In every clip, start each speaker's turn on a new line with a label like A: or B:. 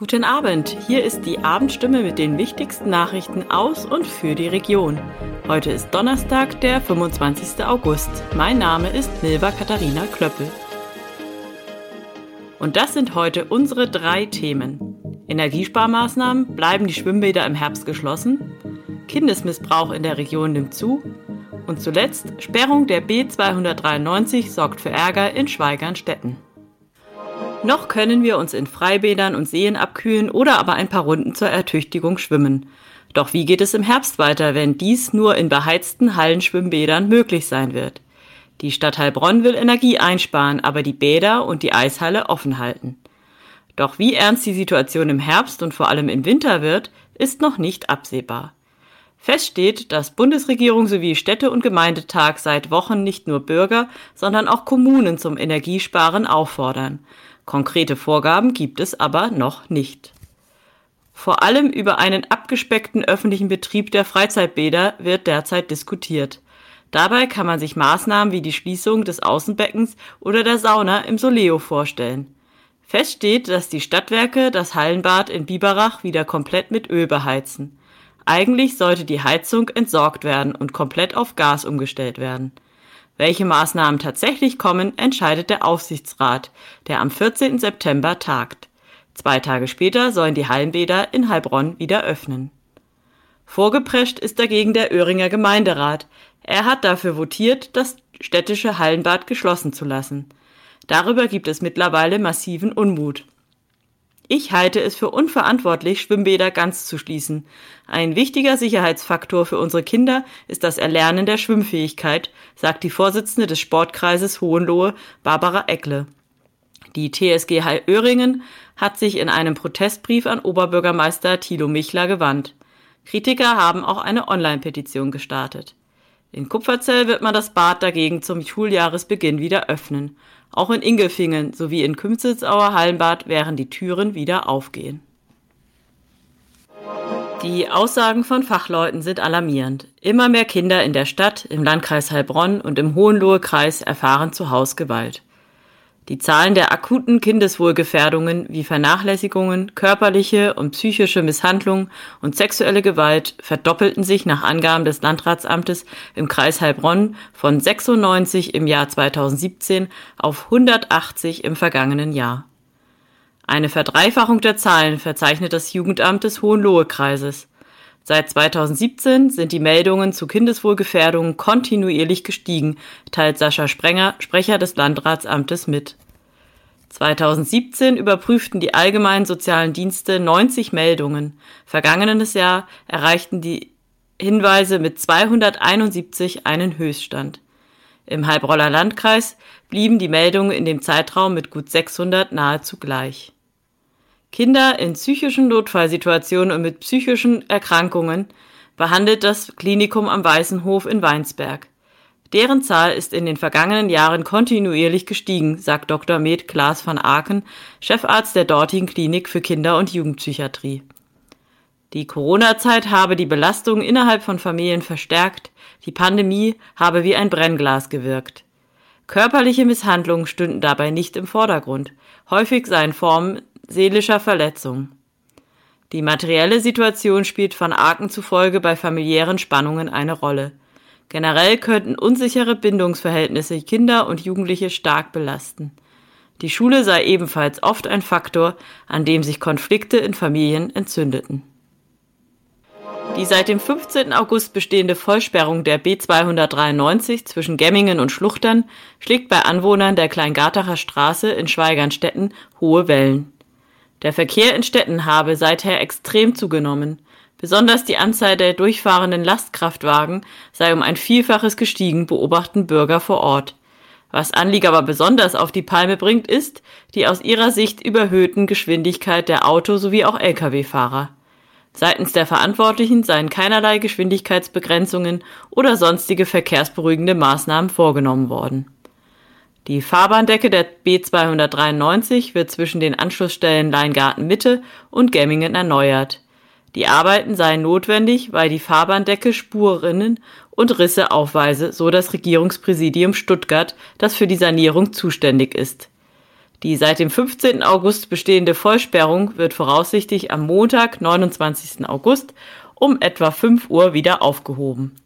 A: Guten Abend, hier ist die Abendstimme mit den wichtigsten Nachrichten aus und für die Region. Heute ist Donnerstag, der 25. August. Mein Name ist Milva Katharina Klöppel. Und das sind heute unsere drei Themen. Energiesparmaßnahmen, bleiben die Schwimmbäder im Herbst geschlossen? Kindesmissbrauch in der Region nimmt zu? Und zuletzt, Sperrung der B293 sorgt für Ärger in Schweigernstetten. Noch können wir uns in Freibädern und Seen abkühlen oder aber ein paar Runden zur Ertüchtigung schwimmen. Doch wie geht es im Herbst weiter, wenn dies nur in beheizten Hallenschwimmbädern möglich sein wird? Die Stadt Heilbronn will Energie einsparen, aber die Bäder und die Eishalle offen halten. Doch wie ernst die Situation im Herbst und vor allem im Winter wird, ist noch nicht absehbar. Fest steht, dass Bundesregierung sowie Städte- und Gemeindetag seit Wochen nicht nur Bürger, sondern auch Kommunen zum Energiesparen auffordern. Konkrete Vorgaben gibt es aber noch nicht. Vor allem über einen abgespeckten öffentlichen Betrieb der Freizeitbäder wird derzeit diskutiert. Dabei kann man sich Maßnahmen wie die Schließung des Außenbeckens oder der Sauna im Soleo vorstellen. Fest steht, dass die Stadtwerke das Hallenbad in Biberach wieder komplett mit Öl beheizen. Eigentlich sollte die Heizung entsorgt werden und komplett auf Gas umgestellt werden. Welche Maßnahmen tatsächlich kommen, entscheidet der Aufsichtsrat, der am 14. September tagt. Zwei Tage später sollen die Hallenbäder in Heilbronn wieder öffnen. Vorgeprescht ist dagegen der Öhringer Gemeinderat. Er hat dafür votiert, das städtische Hallenbad geschlossen zu lassen. Darüber gibt es mittlerweile massiven Unmut. Ich halte es für unverantwortlich, Schwimmbäder ganz zu schließen. Ein wichtiger Sicherheitsfaktor für unsere Kinder ist das Erlernen der Schwimmfähigkeit, sagt die Vorsitzende des Sportkreises Hohenlohe, Barbara Eckle. Die TSG Heil-Öhringen hat sich in einem Protestbrief an Oberbürgermeister Thilo Michler gewandt. Kritiker haben auch eine Online-Petition gestartet. In Kupferzell wird man das Bad dagegen zum Schuljahresbeginn wieder öffnen. Auch in Ingelfingen sowie in Kümzelsauer Hallenbad werden die Türen wieder aufgehen. Die Aussagen von Fachleuten sind alarmierend. Immer mehr Kinder in der Stadt, im Landkreis Heilbronn und im Hohenlohe-Kreis erfahren zu Hausgewalt. Die Zahlen der akuten Kindeswohlgefährdungen wie Vernachlässigungen, körperliche und psychische Misshandlung und sexuelle Gewalt verdoppelten sich nach Angaben des Landratsamtes im Kreis Heilbronn von 96 im Jahr 2017 auf 180 im vergangenen Jahr. Eine Verdreifachung der Zahlen verzeichnet das Jugendamt des Hohenlohe-Kreises. Seit 2017 sind die Meldungen zu Kindeswohlgefährdungen kontinuierlich gestiegen, teilt Sascha Sprenger, Sprecher des Landratsamtes mit. 2017 überprüften die allgemeinen sozialen Dienste 90 Meldungen. Vergangenes Jahr erreichten die Hinweise mit 271 einen Höchststand. Im Heilbronner Landkreis blieben die Meldungen in dem Zeitraum mit gut 600 nahezu gleich. Kinder in psychischen Notfallsituationen und mit psychischen Erkrankungen behandelt das Klinikum am Weißenhof in Weinsberg. Deren Zahl ist in den vergangenen Jahren kontinuierlich gestiegen, sagt Dr. Med Klaas van Aken, Chefarzt der dortigen Klinik für Kinder- und Jugendpsychiatrie. Die Corona-Zeit habe die Belastung innerhalb von Familien verstärkt, die Pandemie habe wie ein Brennglas gewirkt. Körperliche Misshandlungen stünden dabei nicht im Vordergrund. Häufig seien Formen seelischer Verletzung. Die materielle Situation spielt von Aken zufolge bei familiären Spannungen eine Rolle. Generell könnten unsichere Bindungsverhältnisse Kinder und Jugendliche stark belasten. Die Schule sei ebenfalls oft ein Faktor, an dem sich Konflikte in Familien entzündeten. Die seit dem 15. August bestehende Vollsperrung der B293 zwischen Gemmingen und Schluchtern schlägt bei Anwohnern der Kleingartacher Straße in Schweigernstetten hohe Wellen. Der Verkehr in Städten habe seither extrem zugenommen. Besonders die Anzahl der durchfahrenden Lastkraftwagen sei um ein Vielfaches gestiegen, beobachten Bürger vor Ort. Was Anlieger aber besonders auf die Palme bringt, ist die aus ihrer Sicht überhöhten Geschwindigkeit der Auto- sowie auch Lkw-Fahrer. Seitens der Verantwortlichen seien keinerlei Geschwindigkeitsbegrenzungen oder sonstige verkehrsberuhigende Maßnahmen vorgenommen worden. Die Fahrbahndecke der B293 wird zwischen den Anschlussstellen Leingarten Mitte und Gemmingen erneuert. Die Arbeiten seien notwendig, weil die Fahrbahndecke Spurrinnen und Risse aufweise, so das Regierungspräsidium Stuttgart, das für die Sanierung zuständig ist. Die seit dem 15. August bestehende Vollsperrung wird voraussichtlich am Montag, 29. August um etwa 5 Uhr wieder aufgehoben.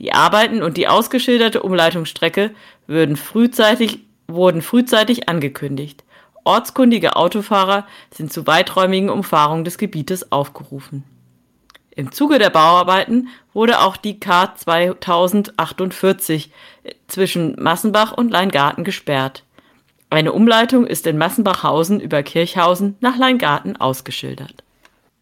A: Die Arbeiten und die ausgeschilderte Umleitungsstrecke würden frühzeitig, wurden frühzeitig angekündigt. Ortskundige Autofahrer sind zu weiträumigen Umfahrungen des Gebietes aufgerufen. Im Zuge der Bauarbeiten wurde auch die K 2048 zwischen Massenbach und Leingarten gesperrt. Eine Umleitung ist in Massenbachhausen über Kirchhausen nach Leingarten ausgeschildert.